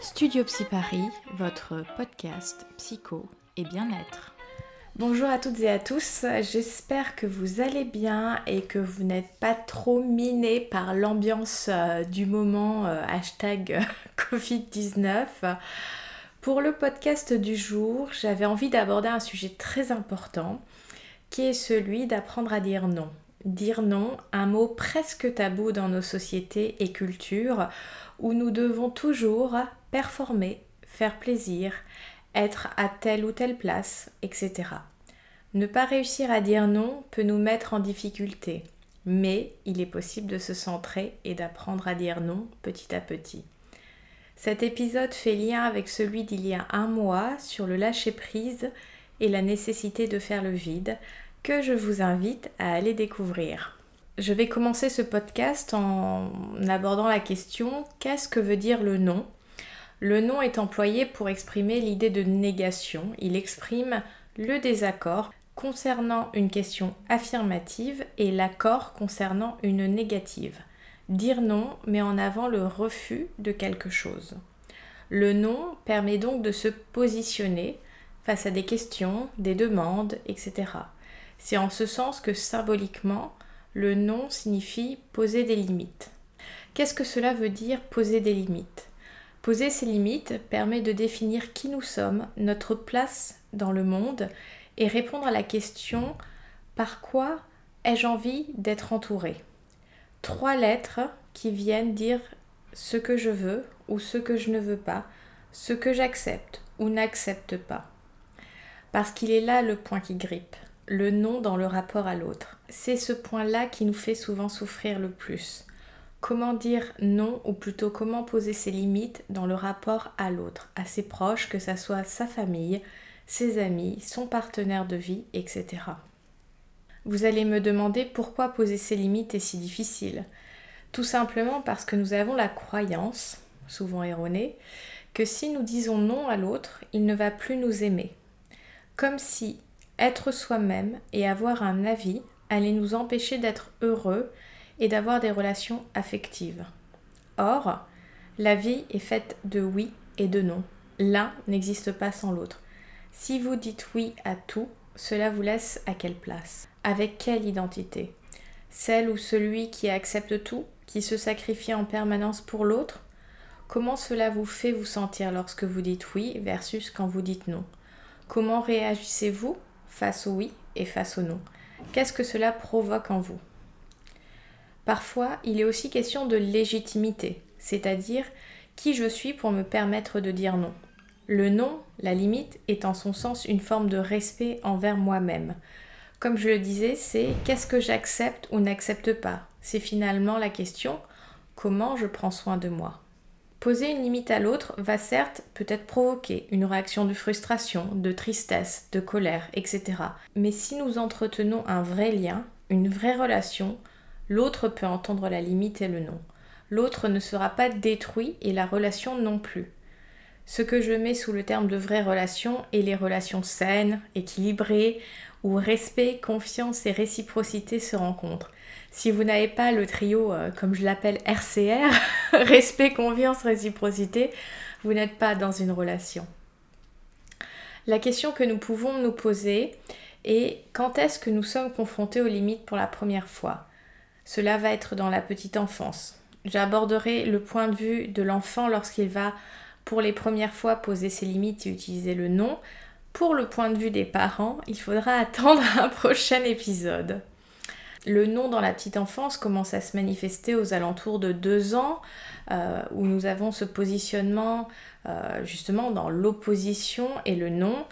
Studio Psy Paris, votre podcast psycho et bien-être. Bonjour à toutes et à tous, j'espère que vous allez bien et que vous n'êtes pas trop minés par l'ambiance euh, du moment euh, hashtag Covid-19. Pour le podcast du jour, j'avais envie d'aborder un sujet très important qui est celui d'apprendre à dire non. Dire non, un mot presque tabou dans nos sociétés et cultures où nous devons toujours performer, faire plaisir, être à telle ou telle place, etc. Ne pas réussir à dire non peut nous mettre en difficulté, mais il est possible de se centrer et d'apprendre à dire non petit à petit. Cet épisode fait lien avec celui d'il y a un mois sur le lâcher-prise et la nécessité de faire le vide, que je vous invite à aller découvrir. Je vais commencer ce podcast en abordant la question qu'est-ce que veut dire le non? Le non est employé pour exprimer l'idée de négation. Il exprime le désaccord concernant une question affirmative et l'accord concernant une négative. Dire non met en avant le refus de quelque chose. Le non permet donc de se positionner face à des questions, des demandes, etc. C'est en ce sens que symboliquement, le non signifie poser des limites. Qu'est-ce que cela veut dire poser des limites? Poser ces limites permet de définir qui nous sommes, notre place dans le monde et répondre à la question par quoi ai-je envie d'être entouré? Trois lettres qui viennent dire ce que je veux ou ce que je ne veux pas, ce que j'accepte ou n'accepte pas. Parce qu'il est là le point qui grippe le non dans le rapport à l'autre. C'est ce point-là qui nous fait souvent souffrir le plus. Comment dire non ou plutôt comment poser ses limites dans le rapport à l'autre, à ses proches, que ce soit sa famille, ses amis, son partenaire de vie, etc. Vous allez me demander pourquoi poser ses limites est si difficile. Tout simplement parce que nous avons la croyance, souvent erronée, que si nous disons non à l'autre, il ne va plus nous aimer. Comme si être soi-même et avoir un avis allait nous empêcher d'être heureux et d'avoir des relations affectives. Or, la vie est faite de oui et de non. L'un n'existe pas sans l'autre. Si vous dites oui à tout, cela vous laisse à quelle place? Avec quelle identité? Celle ou celui qui accepte tout, qui se sacrifie en permanence pour l'autre? Comment cela vous fait vous sentir lorsque vous dites oui versus quand vous dites non? Comment réagissez-vous face au oui et face au non? Qu'est-ce que cela provoque en vous? Parfois, il est aussi question de légitimité, c'est-à-dire qui je suis pour me permettre de dire non. Le non, la limite, est en son sens une forme de respect envers moi-même. Comme je le disais, c'est qu'est-ce que j'accepte ou n'accepte pas? C'est finalement la question comment je prends soin de moi? Poser une limite à l'autre va certes peut-être provoquer une réaction de frustration, de tristesse, de colère, etc. Mais si nous entretenons un vrai lien, une vraie relation, l'autre peut entendre la limite et le non. L'autre ne sera pas détruit et la relation non plus. Ce que je mets sous le terme de vraie relation est les relations saines, équilibrées, où respect, confiance et réciprocité se rencontrent. Si vous n'avez pas le trio, euh, comme je l'appelle RCR, respect, confiance, réciprocité, vous n'êtes pas dans une relation. La question que nous pouvons nous poser est quand est-ce que nous sommes confrontés aux limites pour la première fois? Cela va être dans la petite enfance. J'aborderai le point de vue de l'enfant lorsqu'il va pour les premières fois poser ses limites et utiliser le non. Pour le point de vue des parents, il faudra attendre un prochain épisode. Le nom dans la petite enfance commence à se manifester aux alentours de deux ans, euh, où nous avons ce positionnement euh, justement dans l'opposition et le non,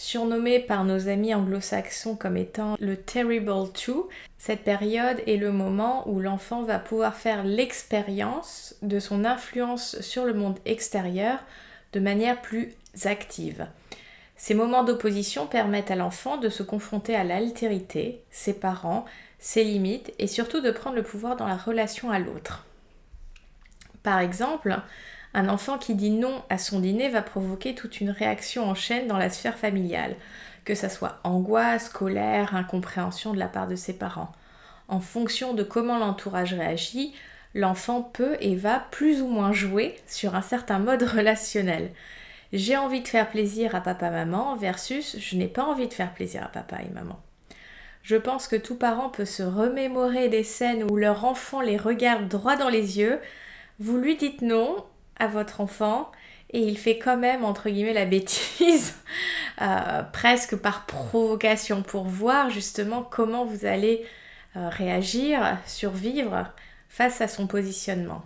surnommé par nos amis anglo-saxons comme étant le Terrible Two. Cette période est le moment où l'enfant va pouvoir faire l'expérience de son influence sur le monde extérieur de manière plus active. Ces moments d'opposition permettent à l'enfant de se confronter à l'altérité, ses parents, ses limites et surtout de prendre le pouvoir dans la relation à l'autre. Par exemple, un enfant qui dit non à son dîner va provoquer toute une réaction en chaîne dans la sphère familiale, que ce soit angoisse, colère, incompréhension de la part de ses parents. En fonction de comment l'entourage réagit, l'enfant peut et va plus ou moins jouer sur un certain mode relationnel. J'ai envie de faire plaisir à papa-maman versus je n'ai pas envie de faire plaisir à papa et maman. Je pense que tout parent peut se remémorer des scènes où leur enfant les regarde droit dans les yeux. Vous lui dites non votre enfant et il fait quand même entre guillemets la bêtise euh, presque par provocation pour voir justement comment vous allez euh, réagir, survivre face à son positionnement.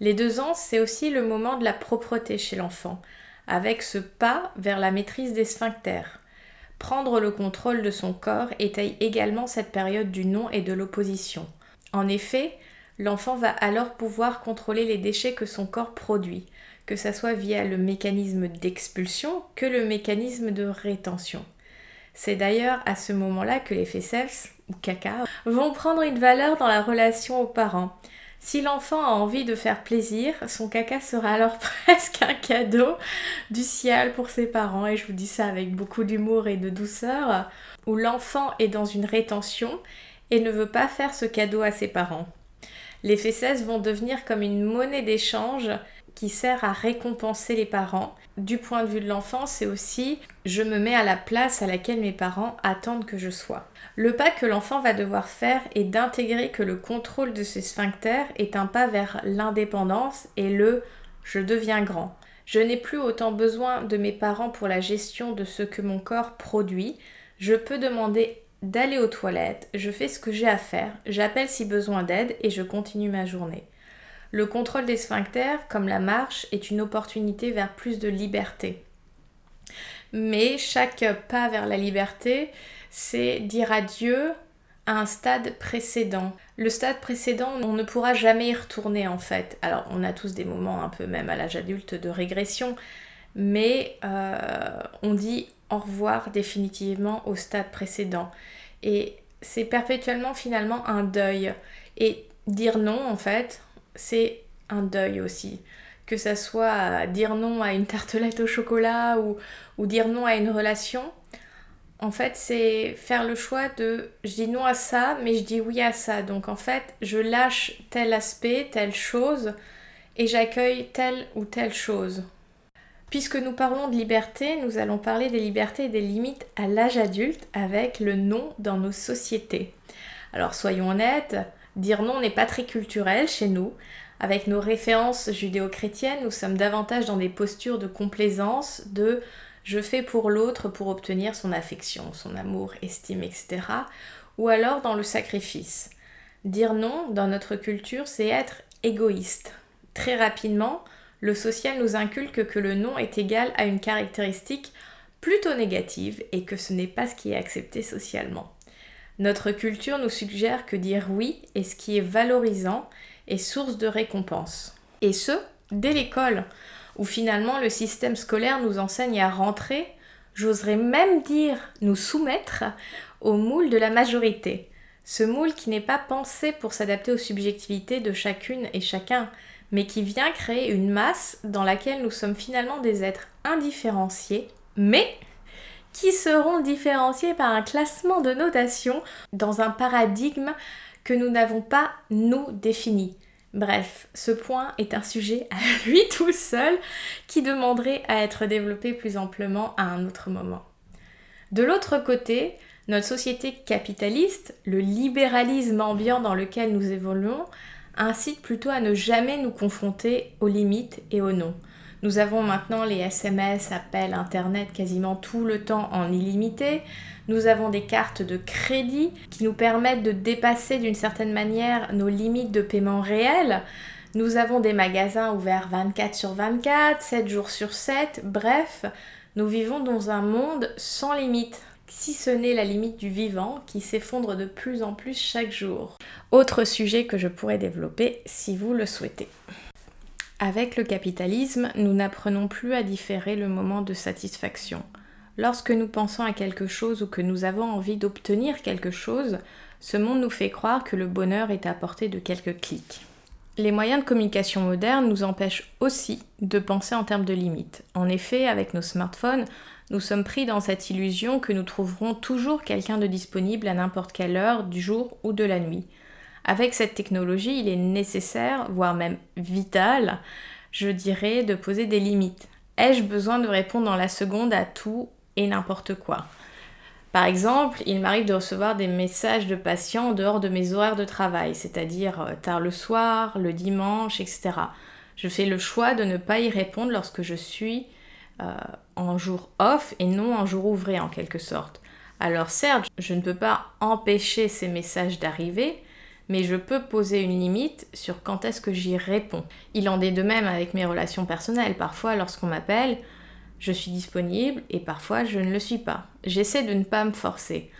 Les deux ans, c'est aussi le moment de la propreté chez l'enfant, avec ce pas vers la maîtrise des sphincters. Prendre le contrôle de son corps étaye également cette période du non et de l'opposition. En effet, l'enfant va alors pouvoir contrôler les déchets que son corps produit, que ce soit via le mécanisme d'expulsion que le mécanisme de rétention. C'est d'ailleurs à ce moment-là que les fesses, ou caca, vont prendre une valeur dans la relation aux parents. Si l'enfant a envie de faire plaisir, son caca sera alors presque un cadeau du ciel pour ses parents, et je vous dis ça avec beaucoup d'humour et de douceur, où l'enfant est dans une rétention et ne veut pas faire ce cadeau à ses parents. Les fesses vont devenir comme une monnaie d'échange qui sert à récompenser les parents. Du point de vue de l'enfant, c'est aussi je me mets à la place à laquelle mes parents attendent que je sois. Le pas que l'enfant va devoir faire est d'intégrer que le contrôle de ses sphincters est un pas vers l'indépendance et le je deviens grand. Je n'ai plus autant besoin de mes parents pour la gestion de ce que mon corps produit. Je peux demander d'aller aux toilettes, je fais ce que j'ai à faire, j'appelle si besoin d'aide et je continue ma journée. Le contrôle des sphincters, comme la marche, est une opportunité vers plus de liberté. Mais chaque pas vers la liberté, c'est dire adieu à un stade précédent. Le stade précédent, on ne pourra jamais y retourner en fait. Alors on a tous des moments un peu même à l'âge adulte de régression, mais euh, on dit au revoir définitivement au stade précédent. Et c'est perpétuellement finalement un deuil. Et dire non en fait, c'est un deuil aussi. Que ça soit dire non à une tartelette au chocolat ou, ou dire non à une relation, en fait, c'est faire le choix de je dis non à ça, mais je dis oui à ça. Donc en fait, je lâche tel aspect, telle chose, et j'accueille telle ou telle chose. Puisque nous parlons de liberté, nous allons parler des libertés et des limites à l'âge adulte avec le non dans nos sociétés. Alors soyons honnêtes, Dire non n'est pas très culturel chez nous. Avec nos références judéo-chrétiennes, nous sommes davantage dans des postures de complaisance, de je fais pour l'autre pour obtenir son affection, son amour, estime, etc. Ou alors dans le sacrifice. Dire non dans notre culture, c'est être égoïste. Très rapidement, le social nous inculque que le non est égal à une caractéristique plutôt négative et que ce n'est pas ce qui est accepté socialement. Notre culture nous suggère que dire oui est ce qui est valorisant et source de récompense. Et ce, dès l'école, où finalement le système scolaire nous enseigne à rentrer, j'oserais même dire nous soumettre au moule de la majorité. Ce moule qui n'est pas pensé pour s'adapter aux subjectivités de chacune et chacun, mais qui vient créer une masse dans laquelle nous sommes finalement des êtres indifférenciés, mais qui seront différenciés par un classement de notation dans un paradigme que nous n'avons pas nous défini. Bref, ce point est un sujet à lui tout seul qui demanderait à être développé plus amplement à un autre moment. De l'autre côté, notre société capitaliste, le libéralisme ambiant dans lequel nous évoluons, incite plutôt à ne jamais nous confronter aux limites et aux non. Nous avons maintenant les SMS, appels, Internet quasiment tout le temps en illimité. Nous avons des cartes de crédit qui nous permettent de dépasser d'une certaine manière nos limites de paiement réelles. Nous avons des magasins ouverts 24 sur 24, 7 jours sur 7, bref, nous vivons dans un monde sans limite, si ce n'est la limite du vivant qui s'effondre de plus en plus chaque jour. Autre sujet que je pourrais développer si vous le souhaitez. Avec le capitalisme, nous n'apprenons plus à différer le moment de satisfaction. Lorsque nous pensons à quelque chose ou que nous avons envie d'obtenir quelque chose, ce monde nous fait croire que le bonheur est à portée de quelques clics. Les moyens de communication modernes nous empêchent aussi de penser en termes de limites. En effet, avec nos smartphones, nous sommes pris dans cette illusion que nous trouverons toujours quelqu'un de disponible à n'importe quelle heure du jour ou de la nuit. Avec cette technologie, il est nécessaire, voire même vital, je dirais, de poser des limites. Ai-je besoin de répondre dans la seconde à tout et n'importe quoi? Par exemple, il m'arrive de recevoir des messages de patients en dehors de mes horaires de travail, c'est-à-dire euh, tard le soir, le dimanche, etc. Je fais le choix de ne pas y répondre lorsque je suis en jour off et non en jour ouvré en quelque sorte. Alors certes, je ne peux pas empêcher ces messages d'arriver, mais je peux poser une limite sur quand est-ce que j'y réponds. Il en est de même avec mes relations personnelles. Parfois, lorsqu'on m'appelle, je suis disponible et parfois je ne le suis pas. J'essaie de ne pas me forcer.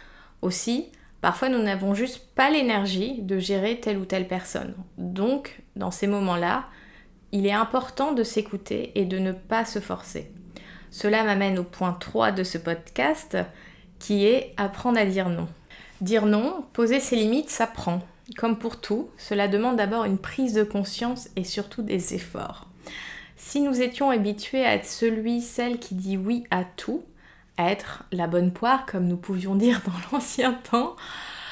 Aussi, parfois nous n'avons juste pas l'énergie de gérer telle ou telle personne. Donc, dans ces moments-là, il est important de s'écouter et de ne pas se forcer. Cela m'amène au point 3 de ce podcast qui est apprendre à dire non. Dire non, poser ses limites, ça prend. Comme pour tout, cela demande d'abord une prise de conscience et surtout des efforts. Si nous étions habitués à être celui, celle qui dit oui à tout, à être la bonne poire comme nous pouvions dire dans l'ancien temps,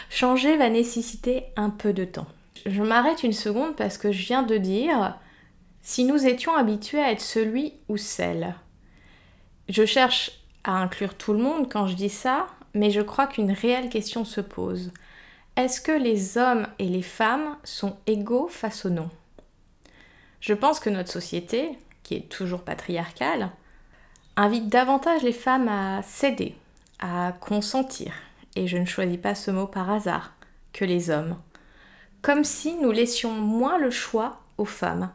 changer va nécessiter un peu de temps. Je m'arrête une seconde parce que je viens de dire si nous étions habitués à être celui ou celle. Je cherche à inclure tout le monde quand je dis ça, mais je crois qu'une réelle question se pose. Est-ce que les hommes et les femmes sont égaux face au non? Je pense que notre société, qui est toujours patriarcale, invite davantage les femmes à céder, à consentir, et je ne choisis pas ce mot par hasard, que les hommes. Comme si nous laissions moins le choix aux femmes,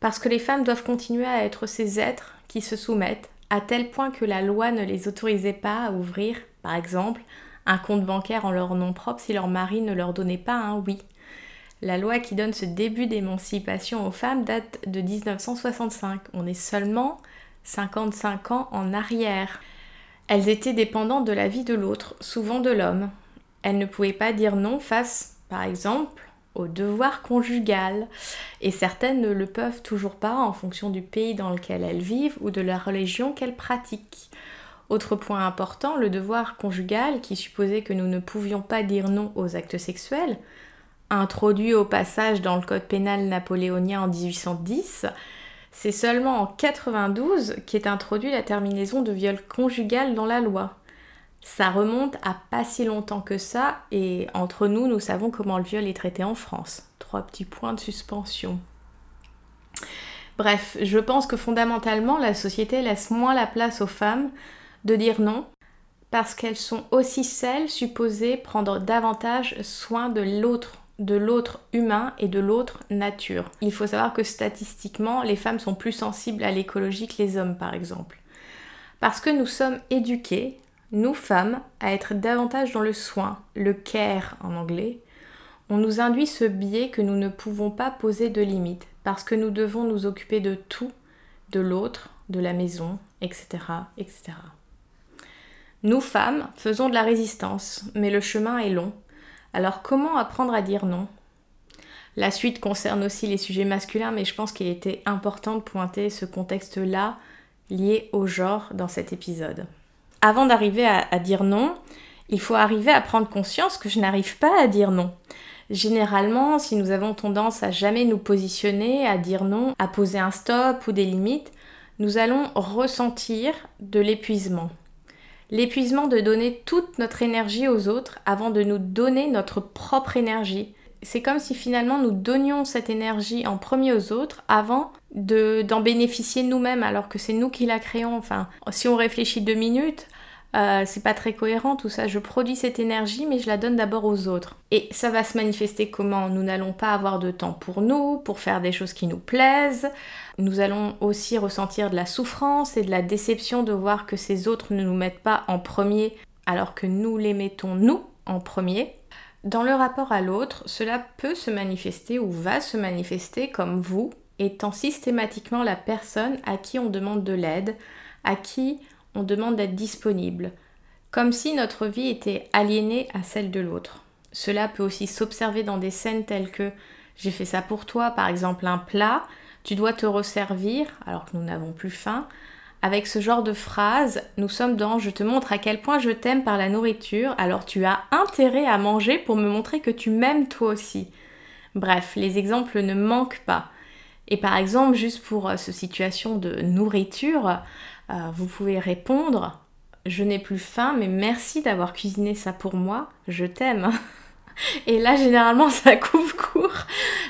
parce que les femmes doivent continuer à être ces êtres qui se soumettent à tel point que la loi ne les autorisait pas à ouvrir, par exemple, un compte bancaire en leur nom propre si leur mari ne leur donnait pas un oui. La loi qui donne ce début d'émancipation aux femmes date de 1965. On est seulement 55 ans en arrière. Elles étaient dépendantes de la vie de l'autre, souvent de l'homme. Elles ne pouvaient pas dire non face, par exemple, devoir conjugal, et certaines ne le peuvent toujours pas en fonction du pays dans lequel elles vivent ou de la religion qu'elles pratiquent. Autre point important, le devoir conjugal, qui supposait que nous ne pouvions pas dire non aux actes sexuels, introduit au passage dans le code pénal napoléonien en 1810, c'est seulement en 92 qu'est introduit la terminaison de viol conjugal dans la loi. Ça remonte à pas si longtemps que ça, et entre nous, nous savons comment le viol est traité en France. Trois petits points de suspension. Bref, je pense que fondamentalement, la société laisse moins la place aux femmes de dire non, parce qu'elles sont aussi celles supposées prendre davantage soin de l'autre, de l'autre humain et de l'autre nature. Il faut savoir que statistiquement, les femmes sont plus sensibles à l'écologie que les hommes, par exemple. Parce que nous sommes éduqués, nous femmes, à être davantage dans le soin, le care en anglais, on nous induit ce biais que nous ne pouvons pas poser de limites, parce que nous devons nous occuper de tout, de l'autre, de la maison, etc., etc. Nous femmes faisons de la résistance, mais le chemin est long. Alors comment apprendre à dire non? La suite concerne aussi les sujets masculins, mais je pense qu'il était important de pointer ce contexte-là lié au genre dans cet épisode avant d'arriver à, dire non, il faut arriver à prendre conscience que je n'arrive pas à dire non. Généralement, si nous avons tendance à jamais nous positionner, à dire non, à poser un stop ou des limites, nous allons ressentir de l'épuisement. L'épuisement de donner toute notre énergie aux autres avant de nous donner notre propre énergie. C'est comme si finalement nous donnions cette énergie en premier aux autres avant d'en bénéficier nous-mêmes alors que c'est nous qui la créons. Enfin, si on réfléchit deux minutes, euh, c'est pas très cohérent tout ça. Je produis cette énergie, mais je la donne d'abord aux autres. Et ça va se manifester comment? Nous n'allons pas avoir de temps pour nous, pour faire des choses qui nous plaisent. Nous allons aussi ressentir de la souffrance et de la déception de voir que ces autres ne nous mettent pas en premier alors que nous les mettons nous en premier. Dans le rapport à l'autre, cela peut se manifester ou va se manifester comme vous étant systématiquement la personne à qui on demande de l'aide, à qui on demande d'être disponible, comme si notre vie était aliénée à celle de l'autre. Cela peut aussi s'observer dans des scènes telles que j'ai fait ça pour toi, par exemple un plat, tu dois te resservir alors que nous n'avons plus faim. Avec ce genre de phrase, nous sommes dans je te montre à quel point je t'aime par la nourriture, alors tu as intérêt à manger pour me montrer que tu m'aimes toi aussi. Bref, les exemples ne manquent pas. Et par exemple, juste pour euh, ce situation de nourriture, euh, vous pouvez répondre Je n'ai plus faim, mais merci d'avoir cuisiné ça pour moi, je t'aime. Et là, généralement, ça coupe court.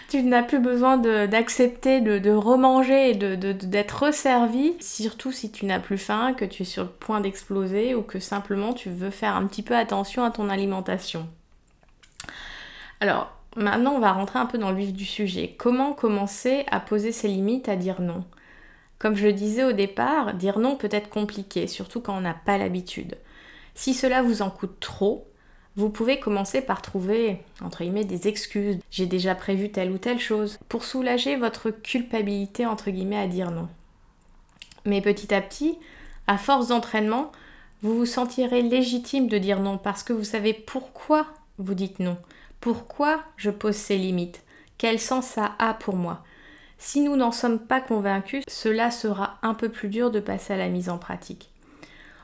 Tu n'as plus besoin d'accepter de, remanger et d'être resservi, surtout si tu n'as plus faim, que tu es sur le point d'exploser ou que simplement tu veux faire un petit peu attention à ton alimentation. Alors, maintenant, on va rentrer un peu dans le vif du sujet. Comment commencer à poser ses limites, à dire non? Comme je le disais au départ, dire non peut être compliqué, surtout quand on n'a pas l'habitude. Si cela vous en coûte trop, vous pouvez commencer par trouver, entre guillemets, des excuses. J'ai déjà prévu telle ou telle chose pour soulager votre culpabilité, entre guillemets, à dire non. Mais petit à petit, à force d'entraînement, vous vous sentirez légitime de dire non parce que vous savez pourquoi vous dites non. Pourquoi je pose ces limites? Quel sens ça a pour moi? Si nous n'en sommes pas convaincus, cela sera un peu plus dur de passer à la mise en pratique.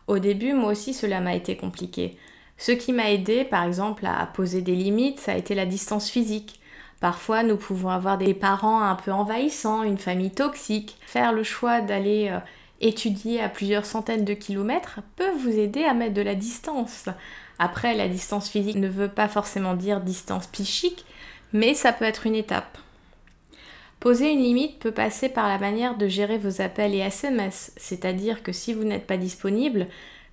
Au début, moi aussi, cela m'a été compliqué. Ce qui m'a aidé, par exemple, à poser des limites, ça a été la distance physique. Parfois, nous pouvons avoir des parents un peu envahissants, une famille toxique. Faire le choix d'aller euh, étudier à plusieurs centaines de kilomètres peut vous aider à mettre de la distance. Après, la distance physique ne veut pas forcément dire distance psychique, mais ça peut être une étape. Poser une limite peut passer par la manière de gérer vos appels et SMS, c'est-à-dire que si vous n'êtes pas disponible,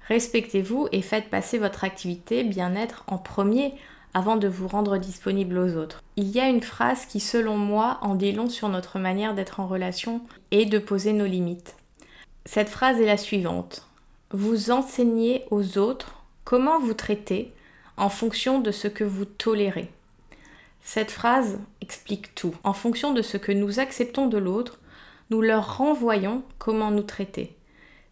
Respectez-vous et faites passer votre activité bien-être en premier avant de vous rendre disponible aux autres. Il y a une phrase qui, selon moi, en dit long sur notre manière d'être en relation et de poser nos limites. Cette phrase est la suivante. Vous enseignez aux autres comment vous traiter en fonction de ce que vous tolérez. Cette phrase explique tout. En fonction de ce que nous acceptons de l'autre, nous leur renvoyons comment nous traiter.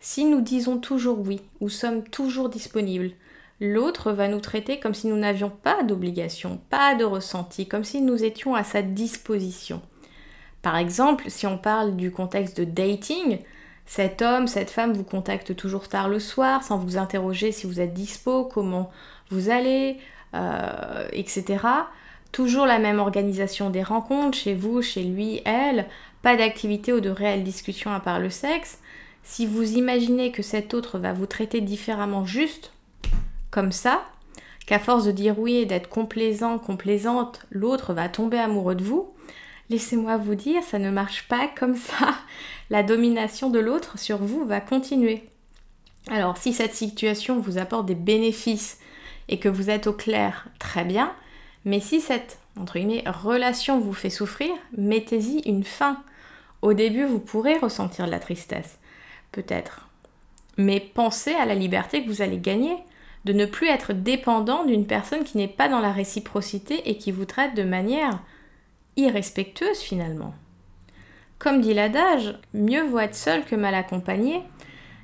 Si nous disons toujours oui ou sommes toujours disponibles, l'autre va nous traiter comme si nous n'avions pas d'obligation, pas de ressenti, comme si nous étions à sa disposition. Par exemple, si on parle du contexte de dating, cet homme, cette femme vous contacte toujours tard le soir sans vous interroger si vous êtes dispo, comment vous allez, euh, etc. Toujours la même organisation des rencontres chez vous, chez lui, elle, pas d'activité ou de réelle discussion à part le sexe. Si vous imaginez que cet autre va vous traiter différemment juste comme ça, qu'à force de dire oui et d'être complaisant, complaisante, l'autre va tomber amoureux de vous, laissez-moi vous dire, ça ne marche pas comme ça. La domination de l'autre sur vous va continuer. Alors si cette situation vous apporte des bénéfices et que vous êtes au clair, très bien. Mais si cette entre guillemets, relation vous fait souffrir, mettez-y une fin. Au début, vous pourrez ressentir de la tristesse peut-être. Mais pensez à la liberté que vous allez gagner, de ne plus être dépendant d'une personne qui n'est pas dans la réciprocité et qui vous traite de manière irrespectueuse finalement. Comme dit l'adage, mieux vaut être seul que mal accompagné.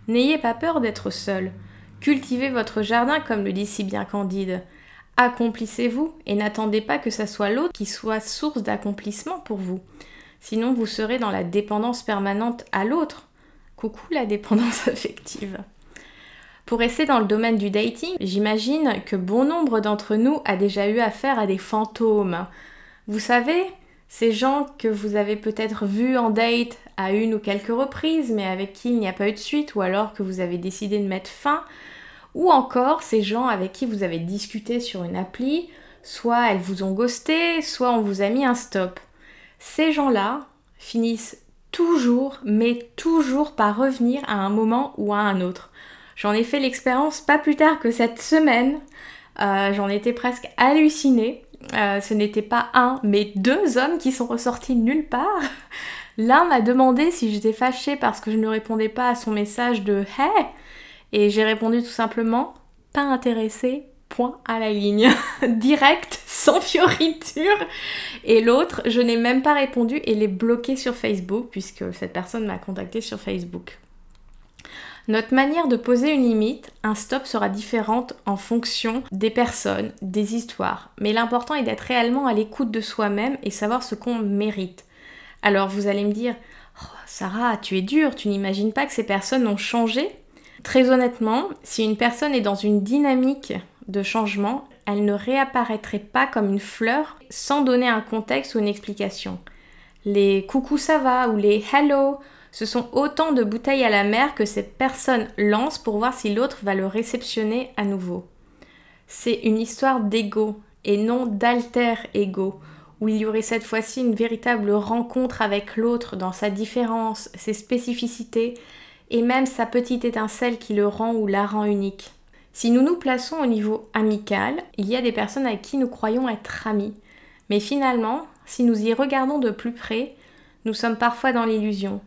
N'ayez pas peur d'être seul. Cultivez votre jardin comme le dit si bien Candide. Accomplissez-vous et n'attendez pas que ce soit l'autre qui soit source d'accomplissement pour vous. Sinon vous serez dans la dépendance permanente à l'autre Coucou la dépendance affective. Pour rester dans le domaine du dating, j'imagine que bon nombre d'entre nous a déjà eu affaire à des fantômes. Vous savez, ces gens que vous avez peut-être vus en date à une ou quelques reprises, mais avec qui il n'y a pas eu de suite, ou alors que vous avez décidé de mettre fin, ou encore ces gens avec qui vous avez discuté sur une appli, soit elles vous ont ghosté, soit on vous a mis un stop. Ces gens-là finissent toujours, mais toujours par revenir à un moment ou à un autre. J'en ai fait l'expérience pas plus tard que cette semaine. Euh, j'en étais presque hallucinée. Euh, ce n'était pas un, mais deux hommes qui sont ressortis nulle part. L'un m'a demandé si j'étais fâchée parce que je ne répondais pas à son message de Hey Et j'ai répondu tout simplement Pas intéressée, point à la ligne. Direct, sans fioriture. Et l'autre, je n'ai même pas répondu et l'ai bloqué sur Facebook puisque cette personne m'a contacté sur Facebook. Notre manière de poser une limite, un stop sera différente en fonction des personnes, des histoires. Mais l'important est d'être réellement à l'écoute de soi-même et savoir ce qu'on mérite. Alors vous allez me dire, oh, Sarah, tu es dure, tu n'imagines pas que ces personnes ont changé? Très honnêtement, si une personne est dans une dynamique de changement, elle ne réapparaîtrait pas comme une fleur sans donner un contexte ou une explication. Les coucou ça va ou les hello, ce sont autant de bouteilles à la mer que cette personne lance pour voir si l'autre va le réceptionner à nouveau. C'est une histoire d'ego et non d'alter ego, où il y aurait cette fois-ci une véritable rencontre avec l'autre dans sa différence, ses spécificités et même sa petite étincelle qui le rend ou la rend unique. Si nous nous plaçons au niveau amical, il y a des personnes avec qui nous croyons être amis. Mais finalement, si nous y regardons de plus près, nous sommes parfois dans l'illusion.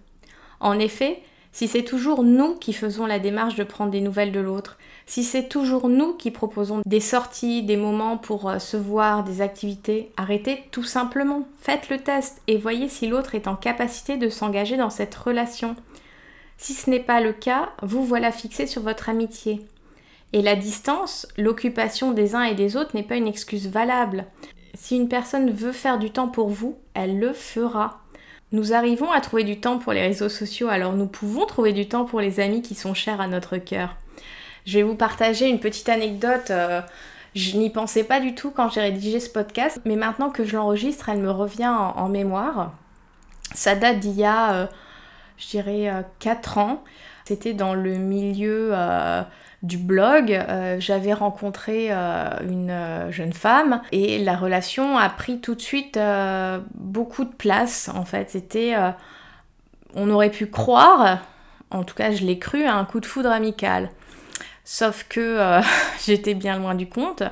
En effet, si c'est toujours nous qui faisons la démarche de prendre des nouvelles de l'autre, si c'est toujours nous qui proposons des sorties, des moments pour euh, se voir, des activités, arrêtez tout simplement. Faites le test et voyez si l'autre est en capacité de s'engager dans cette relation. Si ce n'est pas le cas, vous voilà fixé sur votre amitié. Et la distance, l'occupation des uns et des autres n'est pas une excuse valable. Si une personne veut faire du temps pour vous, elle le fera. Nous arrivons à trouver du temps pour les réseaux sociaux, alors nous pouvons trouver du temps pour les amis qui sont chers à notre cœur. Je vais vous partager une petite anecdote. Euh, je n'y pensais pas du tout quand j'ai rédigé ce podcast, mais maintenant que je l'enregistre, elle me revient en, mémoire. Ça date d'il y a, euh, je dirais, 4 euh, ans. C'était dans le milieu du blog, euh, j'avais rencontré euh, une euh, jeune femme et la relation a pris tout de suite beaucoup de place en fait. C'était, on aurait pu croire, en tout cas je l'ai cru, à un coup de foudre amical. Sauf que j'étais bien loin du compte.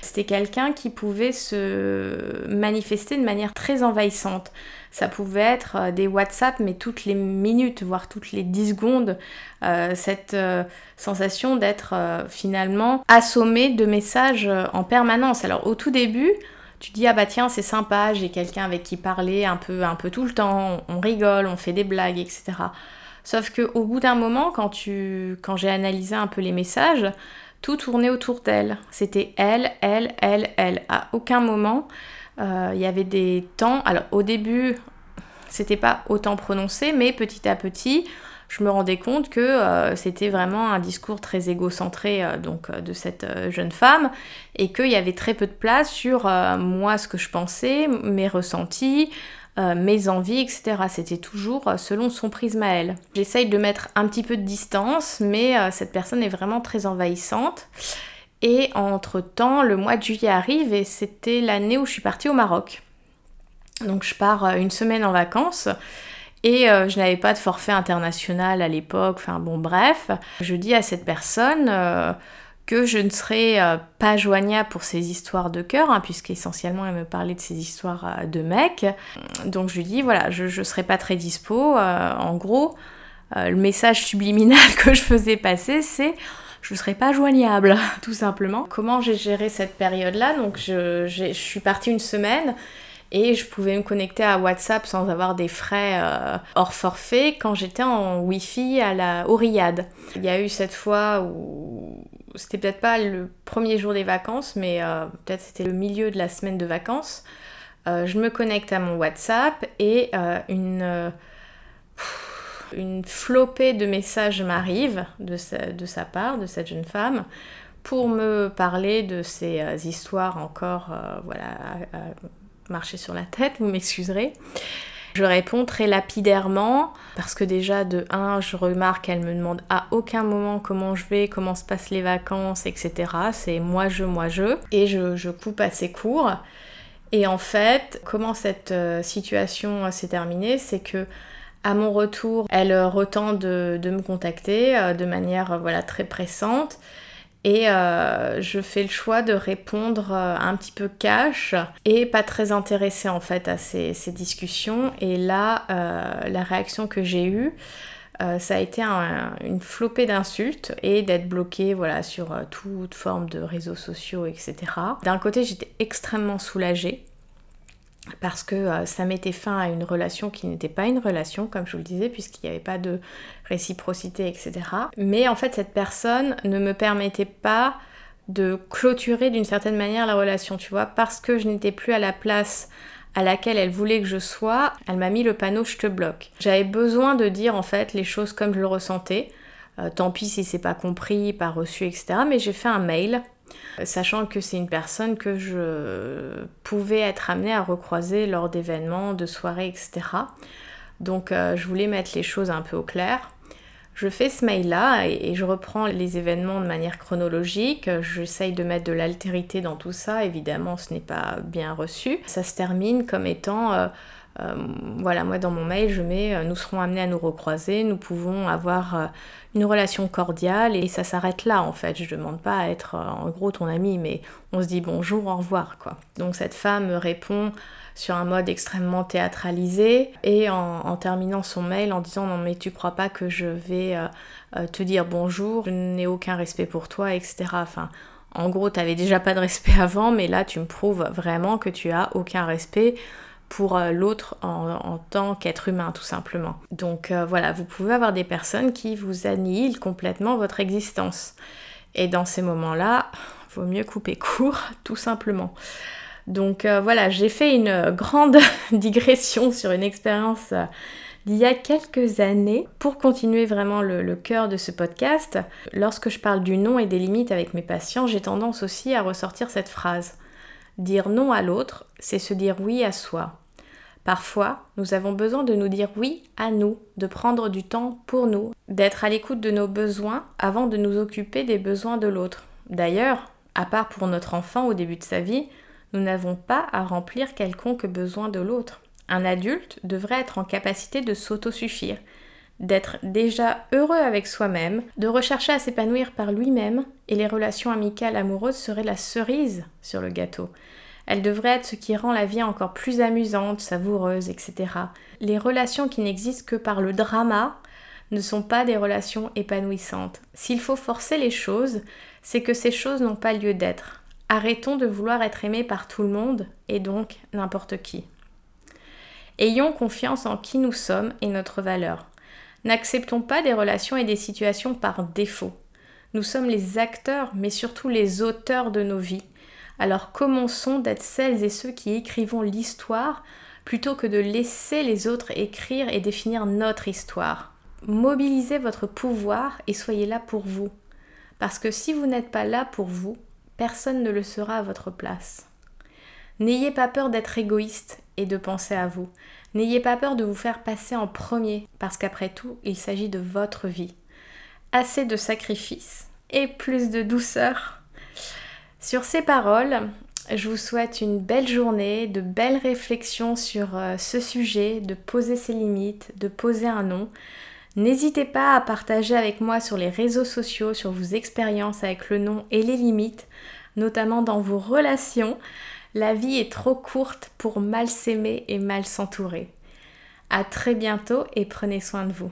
C'était quelqu'un qui pouvait se manifester de manière très envahissante. Ça pouvait être euh, des WhatsApp, mais toutes les minutes, voire toutes les 10 secondes, euh, cette euh, sensation d'être finalement assommé de messages en permanence. Alors au tout début, tu dis ah bah tiens c'est sympa, j'ai quelqu'un avec qui parler un peu, un peu tout le temps, on rigole, on fait des blagues, etc. Sauf qu'au bout d'un moment, quand, tu, quand j'ai analysé un peu les messages, tout tournait autour d'elle. C'était elle, elle, elle, elle. À aucun moment, il y avait des temps. Alors au début, c'était pas autant prononcé, mais petit à petit, je me rendais compte que euh, c'était vraiment un discours très égocentré euh, donc de cette jeune femme et qu'il y avait très peu de place sur moi ce que je pensais, mes ressentis, mes envies, etc. C'était toujours selon son prisme à elle. J'essaye de mettre un petit peu de distance, mais cette personne est vraiment très envahissante. Et entre-temps, le mois de juillet arrive et c'était l'année où je suis partie au Maroc. Donc je pars euh, une semaine en vacances et euh, je n'avais pas de forfait international à l'époque, enfin bon bref. Je dis à cette personne euh, que je ne serai pas joignable pour ces histoires de cœur, hein, puisqu'essentiellement elle me parlait de ces histoires de mecs. Donc je lui dis voilà, je ne serai pas très dispo. en gros, le message subliminal que je faisais passer c'est je ne serais pas joignable, tout simplement. Comment j'ai géré cette période-là? Donc je, suis partie une semaine et je pouvais me connecter à WhatsApp sans avoir des frais euh, hors forfait quand j'étais en Wi-Fi à la, au Riyad. Il y a eu cette fois où c'était peut-être pas le premier jour des vacances, mais euh, peut-être c'était le milieu de la semaine de vacances. Euh, je me connecte à mon WhatsApp et une une flopée de messages m'arrive de sa, part, de cette jeune femme, pour me parler de ces euh, histoires encore, euh, voilà, marcher sur la tête, vous m'excuserez. Je réponds très lapidairement parce que déjà de 1, je remarque qu'elle me demande à aucun moment comment je vais, comment se passent les vacances, etc. C'est moi je, moi je. Et je, je coupe assez court. Et en fait, comment cette euh, situation s'est terminée, c'est que à mon retour, elle euh, retente de, me contacter euh, de manière euh, voilà, très pressante. Et je fais le choix de répondre un petit peu cash et pas très intéressée en fait à ces, discussions. Et là, la réaction que j'ai eue, ça a été une flopée d'insultes et d'être bloquée voilà, sur toute forme de réseaux sociaux, etc. D'un côté, j'étais extrêmement soulagée parce que euh, ça mettait fin à une relation qui n'était pas une relation, comme je vous le disais, puisqu'il n'y avait pas de réciprocité, etc. Mais en fait, cette personne ne me permettait pas de clôturer d'une certaine manière la relation, tu vois, parce que je n'étais plus à la place à laquelle elle voulait que je sois, elle m'a mis le panneau je te bloque. J'avais besoin de dire en fait les choses comme je le ressentais. Euh, tant pis si c'est pas compris, pas reçu, etc. Mais j'ai fait un mail, sachant que c'est une personne que je pouvais être amenée à recroiser lors d'événements, de soirées, etc. Donc euh, je voulais mettre les choses un peu au clair. Je fais ce mail-là et, je reprends les événements de manière chronologique. J'essaye de mettre de l'altérité dans tout ça. Évidemment, ce n'est pas bien reçu. Ça se termine comme étant... Euh, voilà, moi dans mon mail, je mets nous serons amenés à nous recroiser, nous pouvons avoir une relation cordiale et ça s'arrête là en fait. Je demande pas à être en gros ton ami, mais on se dit bonjour, au revoir quoi. Donc cette femme me répond sur un mode extrêmement théâtralisé et en, terminant son mail en disant non mais tu crois pas que je vais euh, euh, te dire bonjour, je n'ai aucun respect pour toi, etc. Enfin, en gros, tu n'avais déjà pas de respect avant, mais là tu me prouves vraiment que tu as aucun respect pour euh, l'autre en, tant qu'être humain tout simplement. Donc voilà, vous pouvez avoir des personnes qui vous annihilent complètement votre existence. Et dans ces moments-là, vaut mieux couper court tout simplement. Donc euh, voilà, j'ai fait une grande digression sur une expérience euh, d'il y a quelques années. Pour continuer vraiment le, cœur de ce podcast, lorsque je parle du non et des limites avec mes patients, j'ai tendance aussi à ressortir cette phrase. Dire non à l'autre, c'est se dire oui à soi. Parfois, nous avons besoin de nous dire oui à nous, de prendre du temps pour nous, d'être à l'écoute de nos besoins avant de nous occuper des besoins de l'autre. D'ailleurs, à part pour notre enfant au début de sa vie, nous n'avons pas à remplir quelconque besoin de l'autre. Un adulte devrait être en capacité de s'autosuffire, d'être déjà heureux avec soi-même, de rechercher à s'épanouir par lui-même, et les relations amicales amoureuses seraient la cerise sur le gâteau. Elles devraient être ce qui rend la vie encore plus amusante, savoureuse, etc. Les relations qui n'existent que par le drama ne sont pas des relations épanouissantes. S'il faut forcer les choses, c'est que ces choses n'ont pas lieu d'être. Arrêtons de vouloir être aimés par tout le monde et donc n'importe qui. Ayons confiance en qui nous sommes et notre valeur. N'acceptons pas des relations et des situations par défaut. Nous sommes les acteurs, mais surtout les auteurs de nos vies. Alors commençons d'être celles et ceux qui écrivons l'histoire plutôt que de laisser les autres écrire et définir notre histoire. Mobilisez votre pouvoir et soyez là pour vous. Parce que si vous n'êtes pas là pour vous, personne ne le sera à votre place. N'ayez pas peur d'être égoïste et de penser à vous. N'ayez pas peur de vous faire passer en premier, parce qu'après tout, il s'agit de votre vie. Assez de sacrifices et plus de douceur. Sur ces paroles, je vous souhaite une belle journée, de belles réflexions sur euh, ce sujet, de poser ses limites, de poser un nom. N'hésitez pas à partager avec moi sur les réseaux sociaux, sur vos expériences avec le nom et les limites, notamment dans vos relations. La vie est trop courte pour mal s'aimer et mal s'entourer. À très bientôt et prenez soin de vous.